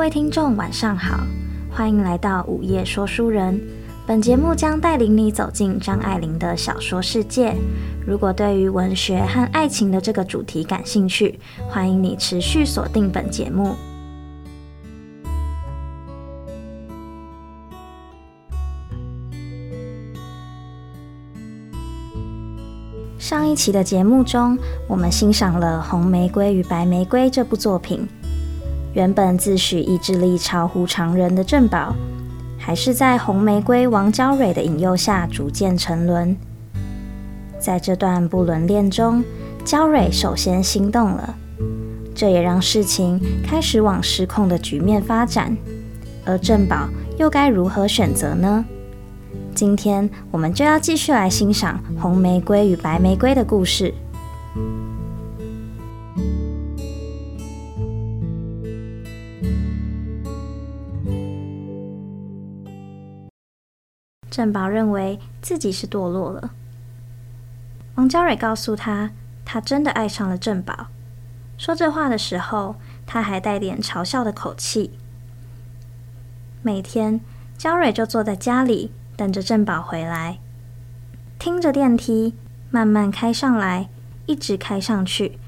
各位听众，晚上好，欢迎来到午夜说书人。本节目将带领你走进张爱玲的小说世界。如果对于文学和爱情的这个主题感兴趣，欢迎你持续锁定本节目。上一期的节目中，我们欣赏了《红玫瑰与白玫瑰》这部作品。原本自诩意志力超乎常人的郑宝，还是在红玫瑰王娇蕊的引诱下逐渐沉沦。在这段不伦恋中，娇蕊首先心动了，这也让事情开始往失控的局面发展。而郑宝又该如何选择呢？今天我们就要继续来欣赏《红玫瑰与白玫瑰》的故事。郑宝认为自己是堕落了。王娇蕊告诉他，她真的爱上了郑宝。说这话的时候，他还带点嘲笑的口气。每天，娇蕊就坐在家里，等着郑宝回来，听着电梯慢慢开上来，一直开上去。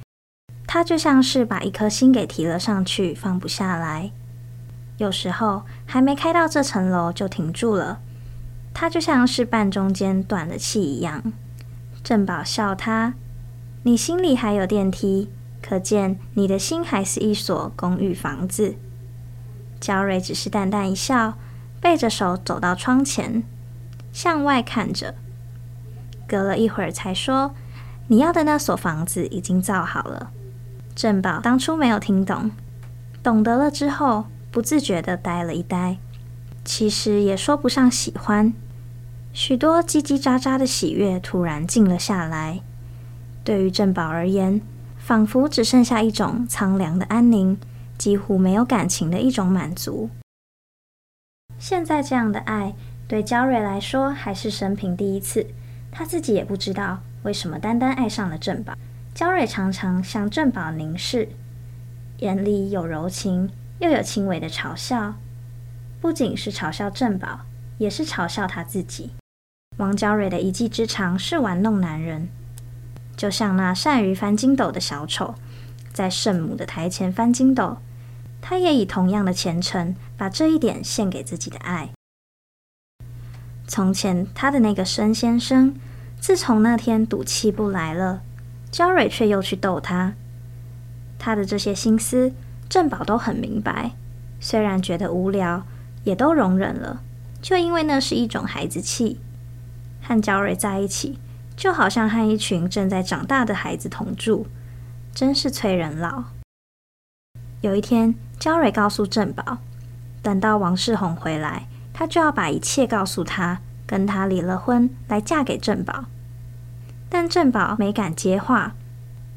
他就像是把一颗心给提了上去，放不下来。有时候还没开到这层楼，就停住了。他就像是半中间断了气一样。正宝笑他：“你心里还有电梯，可见你的心还是一所公寓房子。”娇蕊只是淡淡一笑，背着手走到窗前，向外看着。隔了一会儿才说：“你要的那所房子已经造好了。”正宝当初没有听懂，懂得了之后，不自觉地呆了一呆。其实也说不上喜欢，许多叽叽喳喳的喜悦突然静了下来。对于郑宝而言，仿佛只剩下一种苍凉的安宁，几乎没有感情的一种满足。现在这样的爱，对娇蕊来说还是生平第一次，她自己也不知道为什么单单爱上了郑宝。娇蕊常常向郑宝凝视，眼里有柔情，又有轻微的嘲笑。不仅是嘲笑郑宝，也是嘲笑他自己。王娇蕊的一技之长是玩弄男人，就像那善于翻筋斗的小丑，在圣母的台前翻筋斗，他也以同样的虔诚，把这一点献给自己的爱。从前他的那个申先生，自从那天赌气不来了，娇蕊却又去逗他。他的这些心思，郑宝都很明白，虽然觉得无聊。也都容忍了，就因为那是一种孩子气。和娇蕊在一起，就好像和一群正在长大的孩子同住，真是催人老。有一天，娇蕊告诉郑宝，等到王世宏回来，她就要把一切告诉他，跟他离了婚，来嫁给郑宝。但郑宝没敢接话，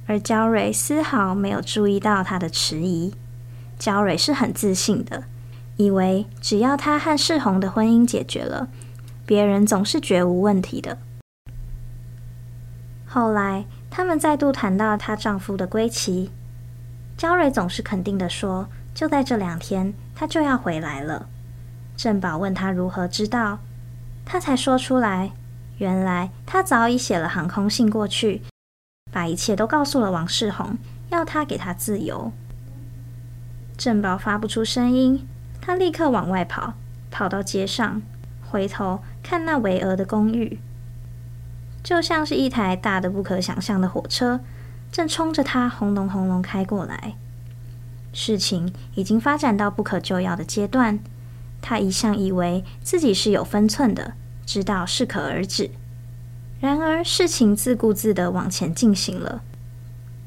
而娇蕊丝毫没有注意到他的迟疑。娇蕊是很自信的。以为只要她和世宏的婚姻解决了，别人总是绝无问题的。后来，他们再度谈到她丈夫的归期，娇蕊总是肯定地说：“就在这两天，他就要回来了。”郑宝问他如何知道，他才说出来：原来他早已写了航空信过去，把一切都告诉了王世宏，要他给他自由。郑宝发不出声音。他立刻往外跑，跑到街上，回头看那巍峨的公寓，就像是一台大的不可想象的火车，正冲着他轰隆轰隆开过来。事情已经发展到不可救药的阶段，他一向以为自己是有分寸的，知道适可而止。然而事情自顾自地往前进行了，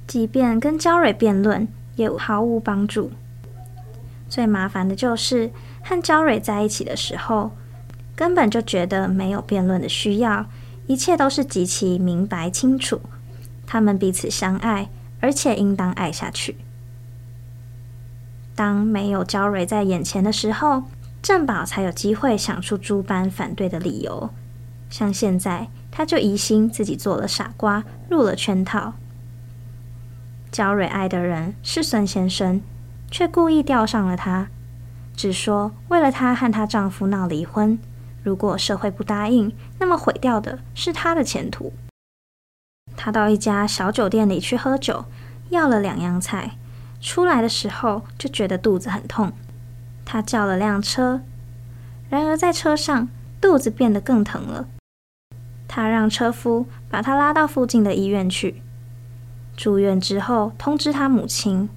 即便跟焦蕊辩论，也毫无帮助。最麻烦的就是和娇蕊在一起的时候，根本就觉得没有辩论的需要，一切都是极其明白清楚。他们彼此相爱，而且应当爱下去。当没有娇蕊在眼前的时候，郑宝才有机会想出诸般反对的理由。像现在，他就疑心自己做了傻瓜，入了圈套。娇蕊爱的人是孙先生。却故意钓上了他，只说为了她和她丈夫闹离婚，如果社会不答应，那么毁掉的是她的前途。她到一家小酒店里去喝酒，要了两样菜，出来的时候就觉得肚子很痛。她叫了辆车，然而在车上肚子变得更疼了。她让车夫把她拉到附近的医院去。住院之后，通知她母亲，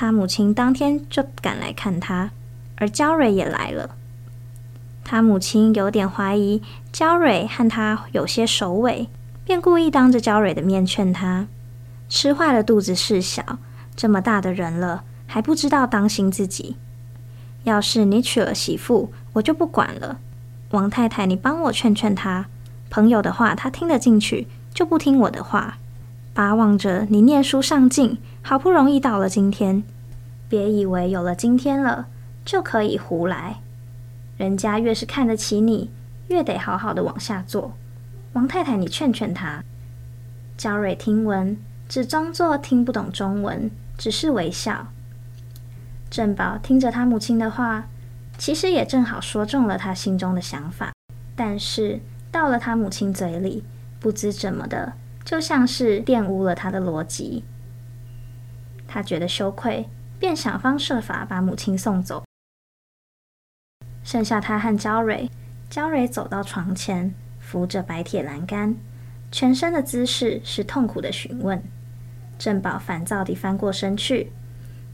他母亲当天就赶来看他，而焦蕊也来了。他母亲有点怀疑焦蕊和他有些熟尾，便故意当着焦蕊的面劝她：“吃坏了肚子事小，这么大的人了，还不知道当心自己。”要是你娶了媳妇，我就不管了。王太太，你帮我劝劝她，朋友的话她听得进去，就不听我的话。巴望着你念书上进，好不容易到了今天，别以为有了今天了就可以胡来。人家越是看得起你，越得好好的往下做。王太太，你劝劝他。焦蕊听闻，只装作听不懂中文，只是微笑。正宝听着他母亲的话，其实也正好说中了他心中的想法，但是到了他母亲嘴里，不知怎么的，就像是玷污了他的逻辑。他觉得羞愧，便想方设法把母亲送走。剩下他和焦蕊，焦蕊走到床前，扶着白铁栏杆，全身的姿势是痛苦的询问。正宝烦躁地翻过身去。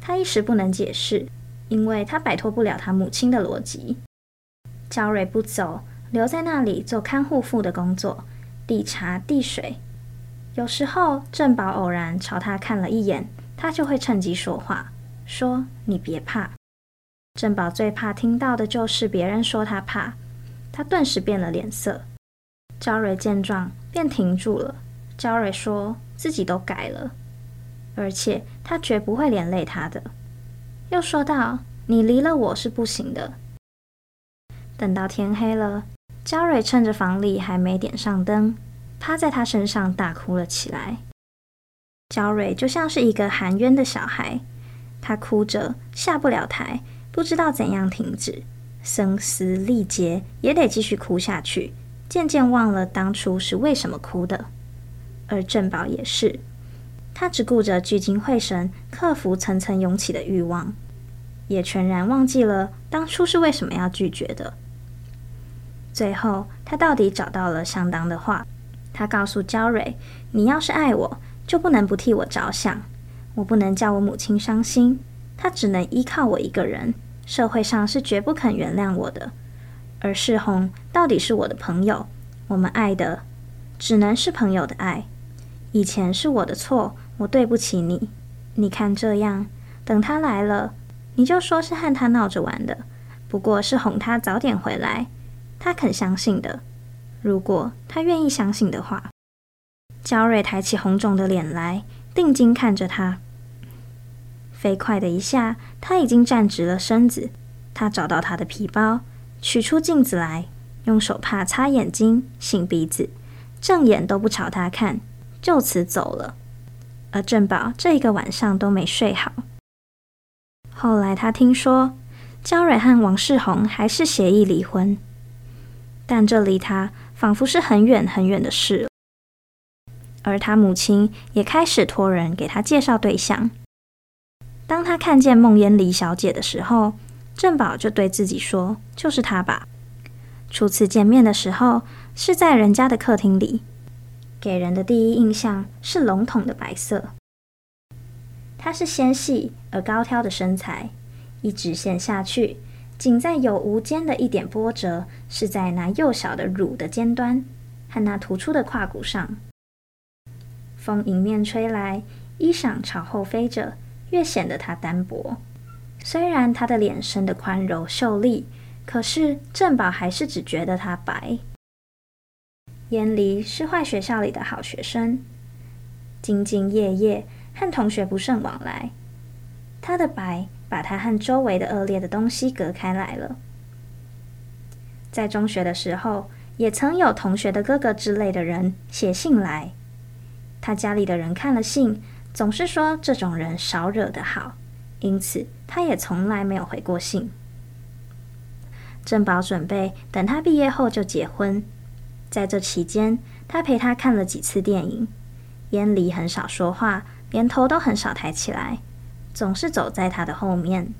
他一时不能解释，因为他摆脱不了他母亲的逻辑。焦蕊不走，留在那里做看护妇的工作，递茶递水。有时候正宝偶然朝他看了一眼，他就会趁机说话，说：“你别怕。”正宝最怕听到的就是别人说他怕，他顿时变了脸色。焦蕊见状，便停住了。焦蕊说自己都改了。而且他绝不会连累他的。又说道：“你离了我是不行的。”等到天黑了，焦蕊趁着房里还没点上灯，趴在他身上大哭了起来。焦蕊就像是一个含冤的小孩，他哭着下不了台，不知道怎样停止，声嘶力竭也得继续哭下去，渐渐忘了当初是为什么哭的。而正宝也是。他只顾着聚精会神，克服层层涌起的欲望，也全然忘记了当初是为什么要拒绝的。最后，他到底找到了相当的话。他告诉焦蕊：“你要是爱我，就不能不替我着想。我不能叫我母亲伤心，她只能依靠我一个人。社会上是绝不肯原谅我的。而世宏到底是我的朋友，我们爱的只能是朋友的爱。以前是我的错。”我对不起你，你看这样，等他来了，你就说是和他闹着玩的，不过是哄他早点回来，他肯相信的。如果他愿意相信的话。焦蕊抬起红肿的脸来，定睛看着他。飞快的一下，他已经站直了身子。他找到他的皮包，取出镜子来，用手帕擦眼睛、擤鼻子，正眼都不朝他看，就此走了。而正宝这一个晚上都没睡好。后来他听说焦蕊和王世宏还是协议离婚，但这离他仿佛是很远很远的事。而他母亲也开始托人给他介绍对象。当他看见梦烟离小姐的时候，正宝就对自己说：“就是她吧。”初次见面的时候是在人家的客厅里。给人的第一印象是笼统的白色。她是纤细而高挑的身材，一直线下去，仅在有无间的一点波折是在那幼小的乳的尖端和那突出的胯骨上。风迎面吹来，衣裳朝后飞着，越显得她单薄。虽然她的脸生得宽柔秀丽，可是正宝还是只觉得她白。烟离是坏学校里的好学生，兢兢业业，和同学不甚往来。他的白把他和周围的恶劣的东西隔开来了。在中学的时候，也曾有同学的哥哥之类的人写信来，他家里的人看了信，总是说这种人少惹得好，因此他也从来没有回过信。正宝准备等他毕业后就结婚。在这期间，他陪他看了几次电影。烟离很少说话，连头都很少抬起来，总是走在他的后面。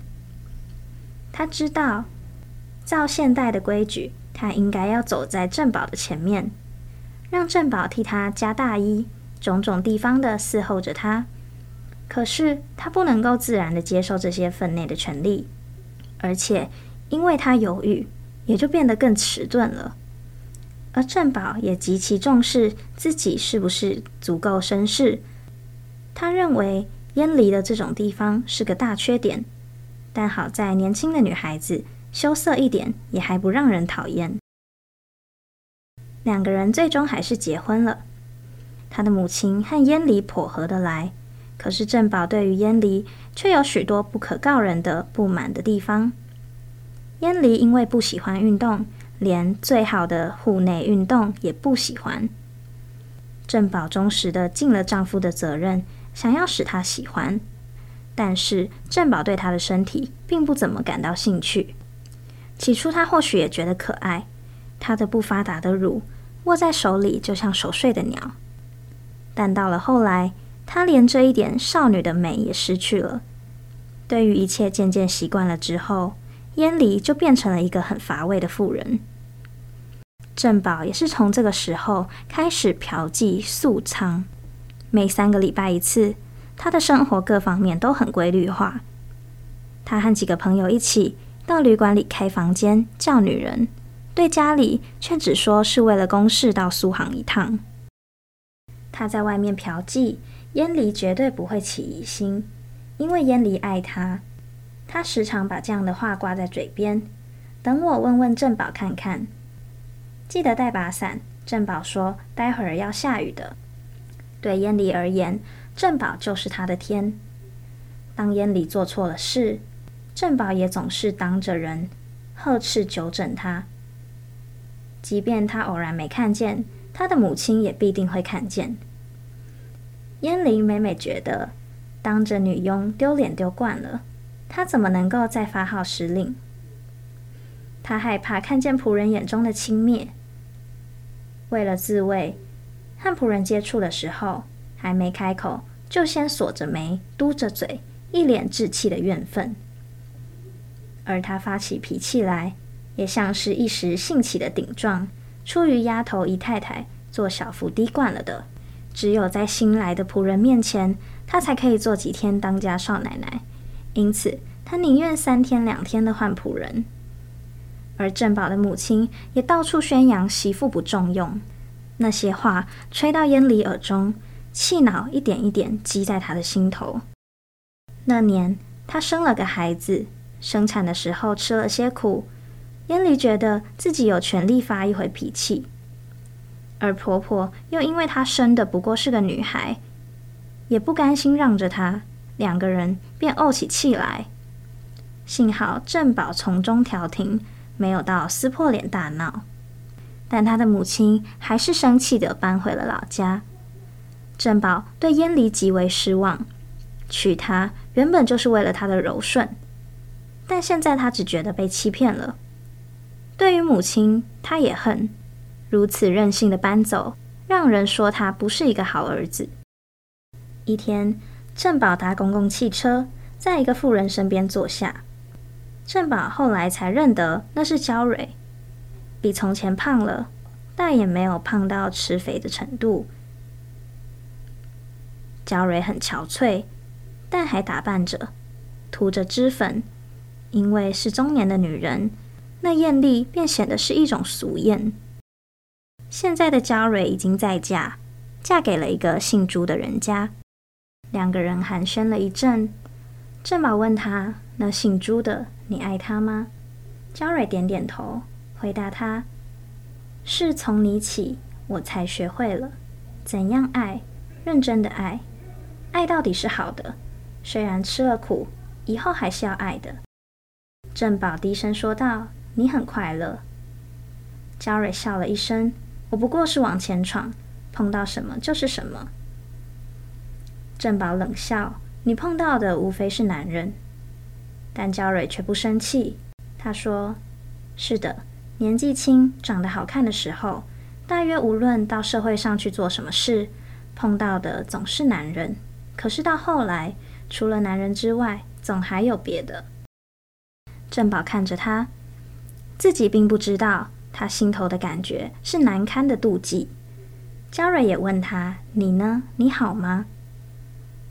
他知道，照现代的规矩，他应该要走在正宝的前面，让正宝替他加大衣，种种地方的伺候着他。可是他不能够自然的接受这些分内的权利，而且因为他犹豫，也就变得更迟钝了。而正宝也极其重视自己是不是足够绅士。他认为燕离的这种地方是个大缺点，但好在年轻的女孩子羞涩一点也还不让人讨厌。两个人最终还是结婚了。他的母亲和燕离颇合得来，可是郑宝对于燕离却有许多不可告人的不满的地方。燕离因为不喜欢运动。连最好的户内运动也不喜欢。郑宝忠实的尽了丈夫的责任，想要使她喜欢，但是正宝对她的身体并不怎么感到兴趣。起初，他或许也觉得可爱，她的不发达的乳握在手里就像熟睡的鸟。但到了后来，他连这一点少女的美也失去了。对于一切渐渐习惯了之后。燕离就变成了一个很乏味的妇人。正宝也是从这个时候开始嫖妓宿娼，每三个礼拜一次。他的生活各方面都很规律化。他和几个朋友一起到旅馆里开房间叫女人，对家里却只说是为了公事到苏杭一趟。他在外面嫖妓，燕离绝对不会起疑心，因为燕离爱他。他时常把这样的话挂在嘴边，等我问问正宝看看。记得带把伞。正宝说：“待会儿要下雨的。”对燕离而言，正宝就是他的天。当燕离做错了事，正宝也总是当着人呵斥纠正他。即便他偶然没看见，他的母亲也必定会看见。燕离每每觉得当着女佣丢脸丢惯了。他怎么能够再发号施令？他害怕看见仆人眼中的轻蔑。为了自卫，和仆人接触的时候，还没开口，就先锁着眉，嘟着嘴，一脸稚气的怨愤。而他发起脾气来，也像是一时兴起的顶撞，出于丫头姨太太做小福低惯了的。只有在新来的仆人面前，他才可以做几天当家少奶奶。因此，他宁愿三天两天的换仆人。而正宝的母亲也到处宣扬媳妇不中用，那些话吹到燕离耳中，气恼一点一点积在他的心头。那年，她生了个孩子，生产的时候吃了些苦，燕离觉得自己有权利发一回脾气，而婆婆又因为她生的不过是个女孩，也不甘心让着她。两个人便怄起气来，幸好正宝从中调停，没有到撕破脸大闹。但他的母亲还是生气地搬回了老家。郑宝对燕离极为失望，娶她原本就是为了她的柔顺，但现在他只觉得被欺骗了。对于母亲，他也恨，如此任性的搬走，让人说他不是一个好儿子。一天。郑宝搭公共汽车，在一个妇人身边坐下。郑宝后来才认得那是娇蕊，比从前胖了，但也没有胖到吃肥的程度。娇蕊很憔悴，但还打扮着，涂着脂粉，因为是中年的女人，那艳丽便显得是一种俗艳。现在的娇蕊已经再嫁，嫁给了一个姓朱的人家。两个人寒暄了一阵，正宝问他：“那姓朱的，你爱他吗？”娇蕊点点头，回答他：“是从你起，我才学会了怎样爱，认真的爱，爱到底是好的，虽然吃了苦，以后还是要爱的。”正宝低声说道：“你很快乐。”娇蕊笑了一声：“我不过是往前闯，碰到什么就是什么。”正宝冷笑：“你碰到的无非是男人。”但娇蕊却不生气。她说：“是的，年纪轻、长得好看的时候，大约无论到社会上去做什么事，碰到的总是男人。可是到后来，除了男人之外，总还有别的。正宝看着他，自己并不知道，他心头的感觉是难堪的妒忌。焦蕊也问他：“你呢？你好吗？”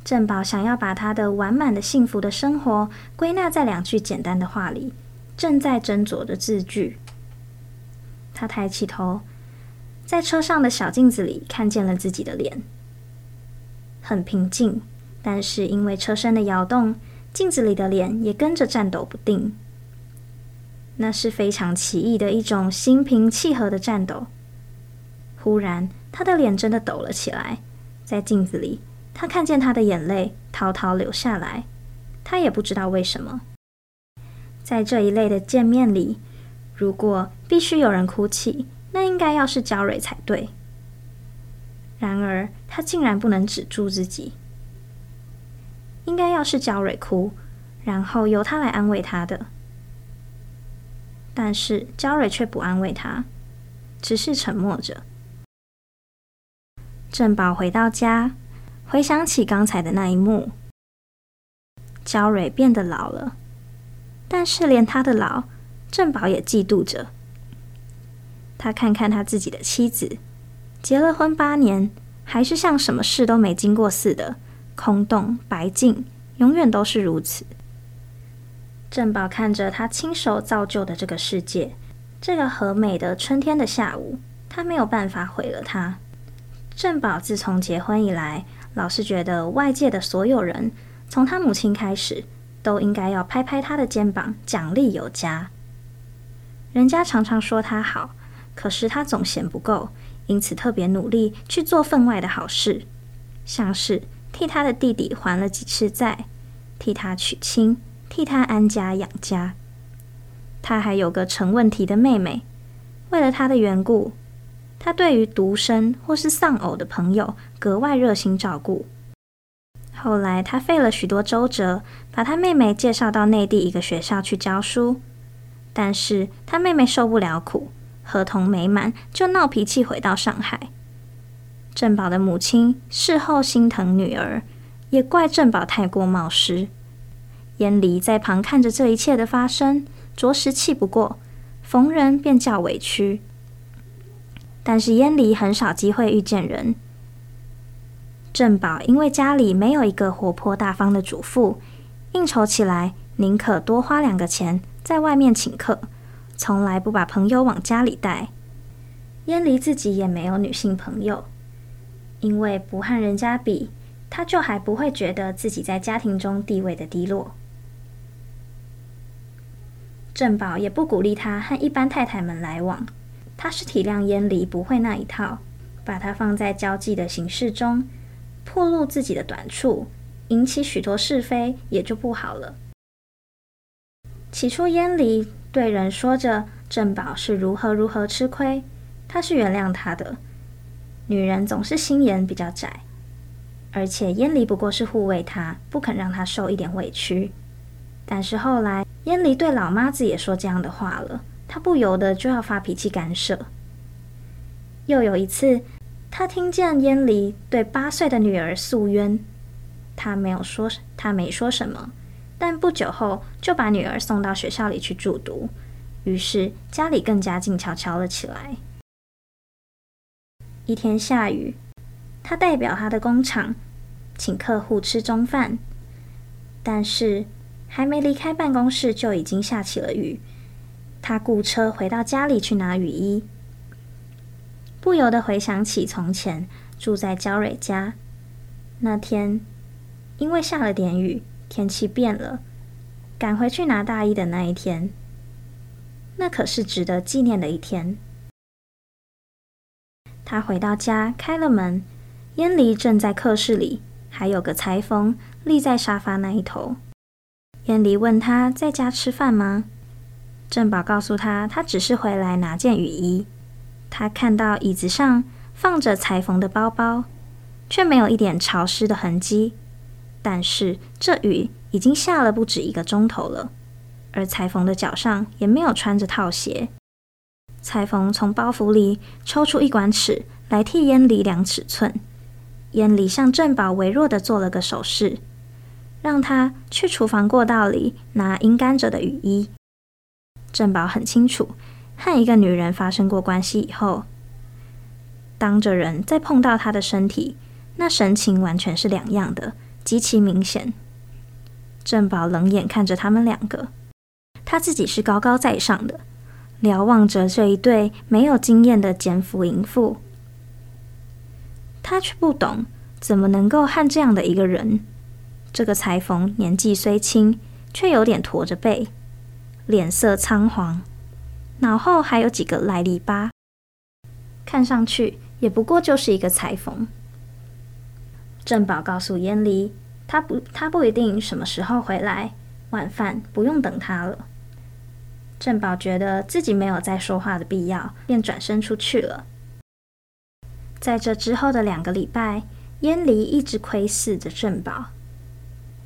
正宝想要把他的完满的幸福的生活归纳在两句简单的话里，正在斟酌的字句。他抬起头，在车上的小镜子里看见了自己的脸，很平静，但是因为车身的摇动，镜子里的脸也跟着颤抖不定。那是非常奇异的一种心平气和的颤抖。忽然，他的脸真的抖了起来，在镜子里，他看见他的眼泪滔滔流下来，他也不知道为什么。在这一类的见面里，如果必须有人哭泣，那应该要是焦蕊才对。然而，他竟然不能止住自己，应该要是焦蕊哭，然后由他来安慰他的。但是焦蕊却不安慰他，只是沉默着。正宝回到家，回想起刚才的那一幕，焦蕊变得老了，但是连他的老，郑宝也嫉妒着。他看看他自己的妻子，结了婚八年，还是像什么事都没经过似的，空洞白净，永远都是如此。郑宝看着他亲手造就的这个世界，这个和美的春天的下午，他没有办法毁了他。郑宝自从结婚以来，老是觉得外界的所有人，从他母亲开始，都应该要拍拍他的肩膀，奖励有加。人家常常说他好，可是他总嫌不够，因此特别努力去做分外的好事，像是替他的弟弟还了几次债，替他娶亲。替他安家养家，他还有个成问题的妹妹。为了他的缘故，他对于独生或是丧偶的朋友格外热心照顾。后来，他费了许多周折，把他妹妹介绍到内地一个学校去教书。但是他妹妹受不了苦，合同没满就闹脾气，回到上海。正宝的母亲事后心疼女儿，也怪正宝太过冒失。燕离在旁看着这一切的发生，着实气不过，逢人便叫委屈。但是燕离很少机会遇见人。正宝因为家里没有一个活泼大方的主妇，应酬起来宁可多花两个钱在外面请客，从来不把朋友往家里带。燕离自己也没有女性朋友，因为不和人家比，她就还不会觉得自己在家庭中地位的低落。正宝也不鼓励他和一般太太们来往，他是体谅燕离不会那一套，把他放在交际的形式中，暴露自己的短处，引起许多是非，也就不好了。起初，燕离对人说着正宝是如何如何吃亏，他是原谅他的。女人总是心眼比较窄，而且燕离不过是护卫他，不肯让他受一点委屈。但是后来，燕离对老妈子也说这样的话了，他不由得就要发脾气干涉。又有一次，他听见燕离对八岁的女儿诉冤，他没有说，他没说什么，但不久后就把女儿送到学校里去住读，于是家里更加静悄悄了起来。一天下雨，他代表他的工厂请客户吃中饭，但是。还没离开办公室，就已经下起了雨。他雇车回到家里去拿雨衣，不由得回想起从前住在焦蕊家那天，因为下了点雨，天气变了，赶回去拿大衣的那一天。那可是值得纪念的一天。他回到家，开了门，燕离正在客室里，还有个裁缝立在沙发那一头。燕离问他在家吃饭吗？正宝告诉他，他只是回来拿件雨衣。他看到椅子上放着裁缝的包包，却没有一点潮湿的痕迹。但是这雨已经下了不止一个钟头了，而裁缝的脚上也没有穿着套鞋。裁缝从包袱里抽出一管尺来替燕离量尺寸。燕离向正宝微弱地做了个手势，让他去厨房过道里拿阴干着的雨衣。正宝很清楚，和一个女人发生过关系以后，当着人再碰到她的身体，那神情完全是两样的，极其明显。正宝冷眼看着他们两个，他自己是高高在上的，瞭望着这一对没有经验的奸夫淫妇。他却不懂怎么能够和这样的一个人。这个裁缝年纪虽轻，却有点驼着背，脸色苍黄，脑后还有几个来历疤，看上去也不过就是一个裁缝。正宝告诉燕离，他不，他不一定什么时候回来，晚饭不用等他了。正宝觉得自己没有再说话的必要，便转身出去了。在这之后的两个礼拜，燕离一直窥视着正宝，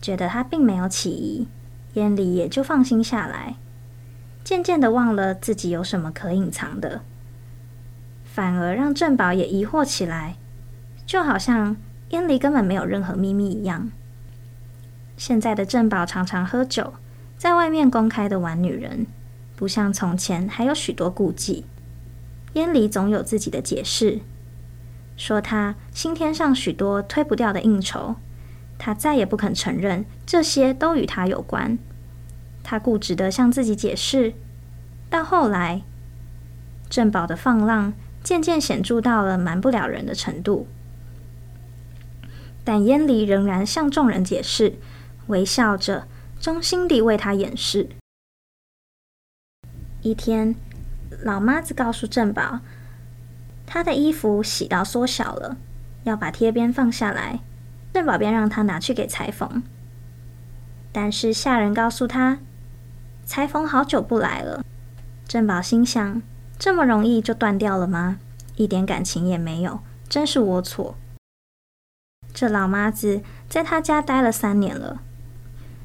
觉得他并没有起疑，燕离也就放心下来，渐渐的忘了自己有什么可隐藏的，反而让正宝也疑惑起来，就好像燕离根本没有任何秘密一样。现在的正宝常常喝酒，在外面公开的玩女人，不像从前还有许多顾忌，燕离总有自己的解释。说他新添上许多推不掉的应酬，他再也不肯承认这些都与他有关。他固执的向自己解释，到后来，正宝的放浪渐渐显著到了瞒不了人的程度。但燕离仍然向众人解释，微笑着，衷心地为他掩饰。一天，老妈子告诉郑宝。他的衣服洗到缩小了，要把贴边放下来。郑宝便让他拿去给裁缝。但是下人告诉他，裁缝好久不来了。郑宝心想：这么容易就断掉了吗？一点感情也没有，真是龌龊。这老妈子在他家待了三年了。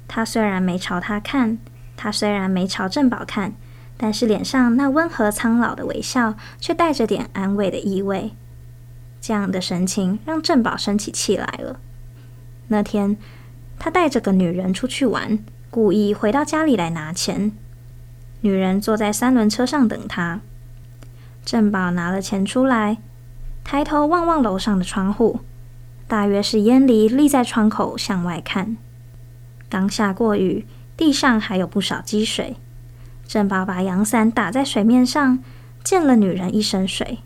他虽然没朝他看，他虽然没朝正宝看。但是脸上那温和苍老的微笑，却带着点安慰的意味。这样的神情让正宝生起气来了。那天，他带着个女人出去玩，故意回到家里来拿钱。女人坐在三轮车上等他。正宝拿了钱出来，抬头望望楼上的窗户，大约是燕离立在窗口向外看。刚下过雨，地上还有不少积水。正保把阳伞打在水面上，溅了女人一身水。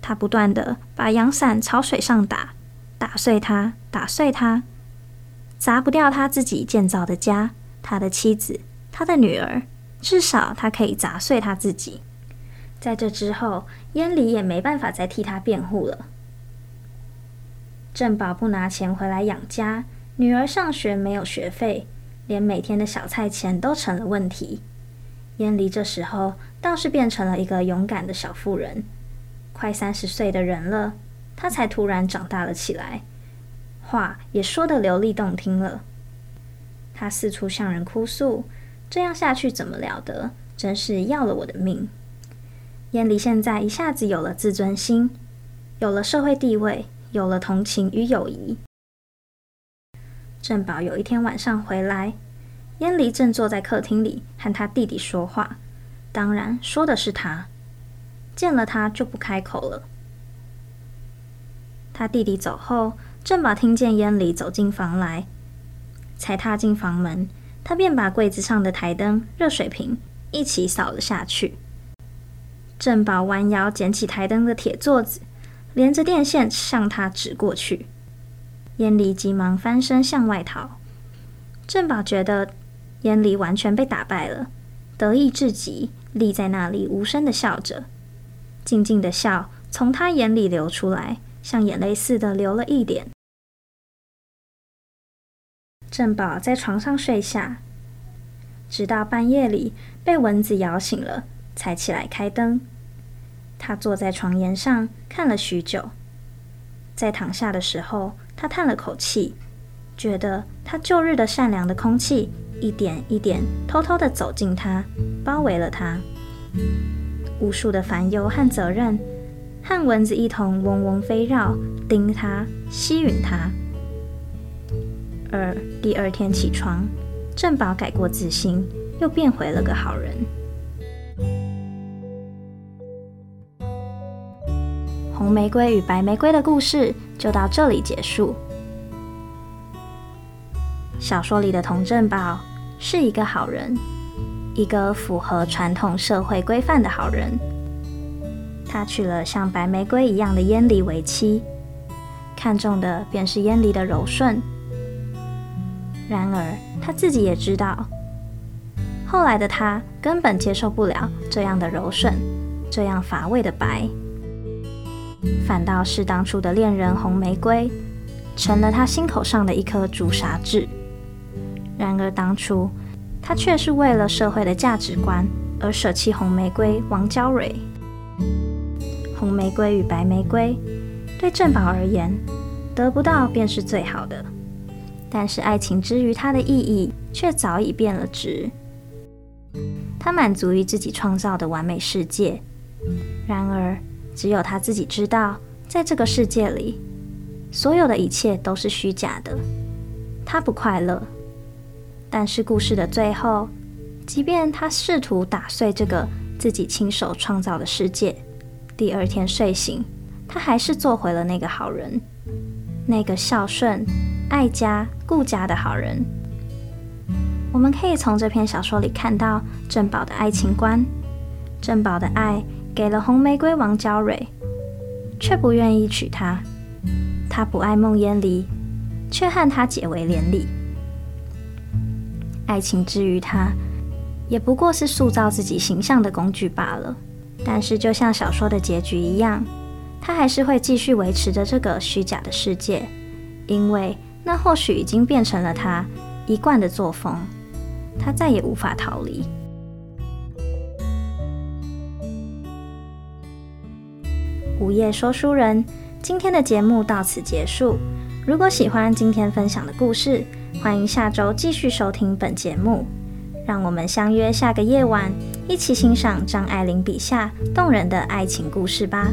他不断地把阳伞朝水上打，打碎它，打碎它，砸不掉他自己建造的家，他的妻子，他的女儿。至少他可以砸碎他自己。在这之后，燕离也没办法再替他辩护了。正宝不拿钱回来养家，女儿上学没有学费，连每天的小菜钱都成了问题。燕离这时候倒是变成了一个勇敢的小妇人，快三十岁的人了，她才突然长大了起来，话也说得流利动听了。她四处向人哭诉，这样下去怎么了得？真是要了我的命。燕离现在一下子有了自尊心，有了社会地位，有了同情与友谊。正宝有一天晚上回来。燕离正坐在客厅里和他弟弟说话，当然说的是他。见了他就不开口了。他弟弟走后，正宝听见燕离走进房来，才踏进房门，他便把柜子上的台灯、热水瓶一起扫了下去。正宝弯腰捡起台灯的铁座子，连着电线向他指过去。燕离急忙翻身向外逃。正宝觉得。燕离完全被打败了，得意至极，立在那里无声的笑着，静静的笑从他眼里流出来，像眼泪似的流了一点。正宝在床上睡下，直到半夜里被蚊子咬醒了，才起来开灯。他坐在床沿上看了许久，在躺下的时候，他叹了口气，觉得他旧日的善良的空气。一点一点偷偷地走近他，包围了他。无数的烦忧和责任，和蚊子一同嗡嗡飞绕，叮他，吸吮他。而第二天起床，正宝改过自新，又变回了个好人。红玫瑰与白玫瑰的故事就到这里结束。小说里的童振宝是一个好人，一个符合传统社会规范的好人。他娶了像白玫瑰一样的燕离为妻，看中的便是燕离的柔顺。然而他自己也知道，后来的他根本接受不了这样的柔顺，这样乏味的白。反倒是当初的恋人红玫瑰，成了他心口上的一颗朱砂痣。然而当初他却是为了社会的价值观而舍弃红玫瑰王娇蕊。红玫瑰与白玫瑰，对郑宝而言，得不到便是最好的。但是爱情之于他的意义，却早已变了质。他满足于自己创造的完美世界，然而。只有他自己知道，在这个世界里，所有的一切都是虚假的。他不快乐，但是故事的最后，即便他试图打碎这个自己亲手创造的世界，第二天睡醒，他还是做回了那个好人，那个孝顺、爱家、顾家的好人。我们可以从这篇小说里看到振宝的爱情观，振宝的爱。给了红玫瑰王娇蕊，却不愿意娶她。他不爱孟燕离，却和她结为连理。爱情之于他，也不过是塑造自己形象的工具罢了。但是，就像小说的结局一样，他还是会继续维持着这个虚假的世界，因为那或许已经变成了他一贯的作风，他再也无法逃离。午夜说书人，今天的节目到此结束。如果喜欢今天分享的故事，欢迎下周继续收听本节目。让我们相约下个夜晚，一起欣赏张爱玲笔下动人的爱情故事吧。